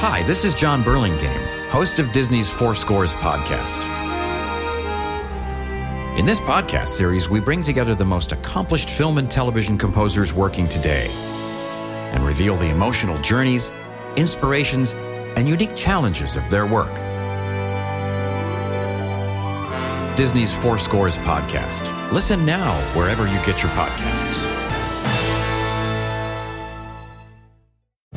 Hi, this is John Burlingame, host of Disney's Four Scores podcast. In this podcast series, we bring together the most accomplished film and television composers working today and reveal the emotional journeys, inspirations, and unique challenges of their work. Disney's Four Scores podcast. Listen now wherever you get your podcasts.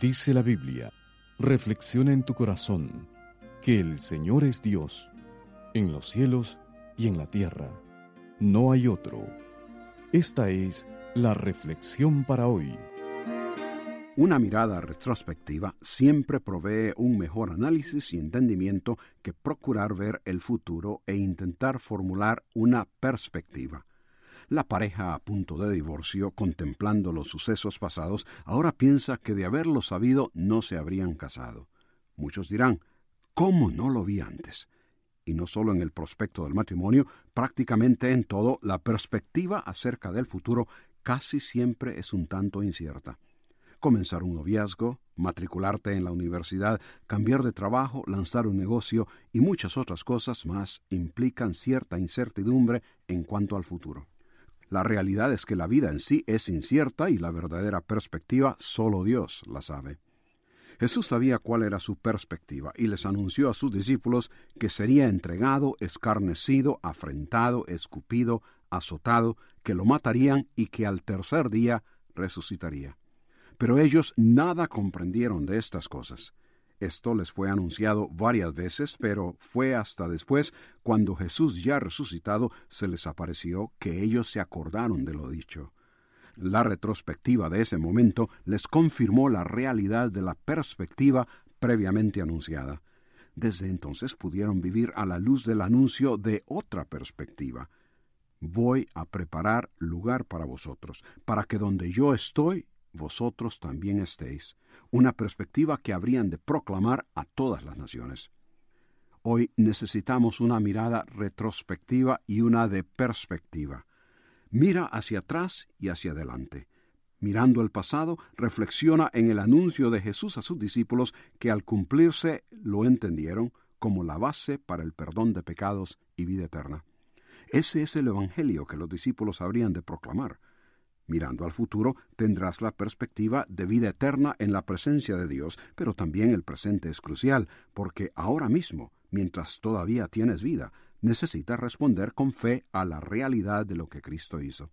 Dice la Biblia, reflexiona en tu corazón que el Señor es Dios, en los cielos y en la tierra. No hay otro. Esta es la reflexión para hoy. Una mirada retrospectiva siempre provee un mejor análisis y entendimiento que procurar ver el futuro e intentar formular una perspectiva. La pareja a punto de divorcio, contemplando los sucesos pasados, ahora piensa que de haberlo sabido no se habrían casado. Muchos dirán, ¿cómo no lo vi antes? Y no solo en el prospecto del matrimonio, prácticamente en todo, la perspectiva acerca del futuro casi siempre es un tanto incierta. Comenzar un noviazgo, matricularte en la universidad, cambiar de trabajo, lanzar un negocio y muchas otras cosas más implican cierta incertidumbre en cuanto al futuro. La realidad es que la vida en sí es incierta y la verdadera perspectiva solo Dios la sabe. Jesús sabía cuál era su perspectiva y les anunció a sus discípulos que sería entregado, escarnecido, afrentado, escupido, azotado, que lo matarían y que al tercer día resucitaría. Pero ellos nada comprendieron de estas cosas. Esto les fue anunciado varias veces, pero fue hasta después, cuando Jesús ya resucitado, se les apareció, que ellos se acordaron de lo dicho. La retrospectiva de ese momento les confirmó la realidad de la perspectiva previamente anunciada. Desde entonces pudieron vivir a la luz del anuncio de otra perspectiva. Voy a preparar lugar para vosotros, para que donde yo estoy, vosotros también estéis, una perspectiva que habrían de proclamar a todas las naciones. Hoy necesitamos una mirada retrospectiva y una de perspectiva. Mira hacia atrás y hacia adelante. Mirando el pasado, reflexiona en el anuncio de Jesús a sus discípulos que al cumplirse lo entendieron como la base para el perdón de pecados y vida eterna. Ese es el Evangelio que los discípulos habrían de proclamar. Mirando al futuro, tendrás la perspectiva de vida eterna en la presencia de Dios, pero también el presente es crucial, porque ahora mismo, mientras todavía tienes vida, necesitas responder con fe a la realidad de lo que Cristo hizo.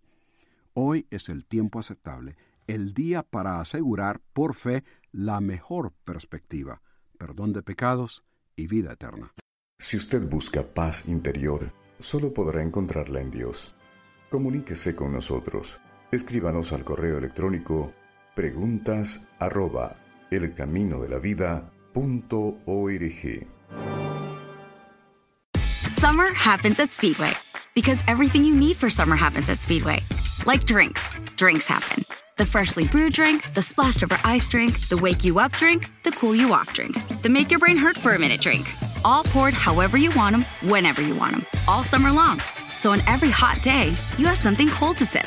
Hoy es el tiempo aceptable, el día para asegurar por fe la mejor perspectiva, perdón de pecados y vida eterna. Si usted busca paz interior, solo podrá encontrarla en Dios. Comuníquese con nosotros escríbanos al correo electrónico preguntas arroba elcaminodelavida.org. Summer happens at Speedway because everything you need for summer happens at Speedway. Like drinks, drinks happen. The freshly brewed drink, the splashed over ice drink, the wake you up drink, the cool you off drink, the make your brain hurt for a minute drink. All poured however you want them, whenever you want them, all summer long. So on every hot day, you have something cold to sip.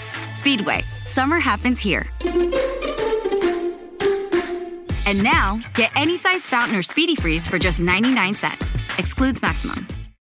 Speedway, summer happens here. And now, get any size fountain or speedy freeze for just 99 cents. Excludes maximum.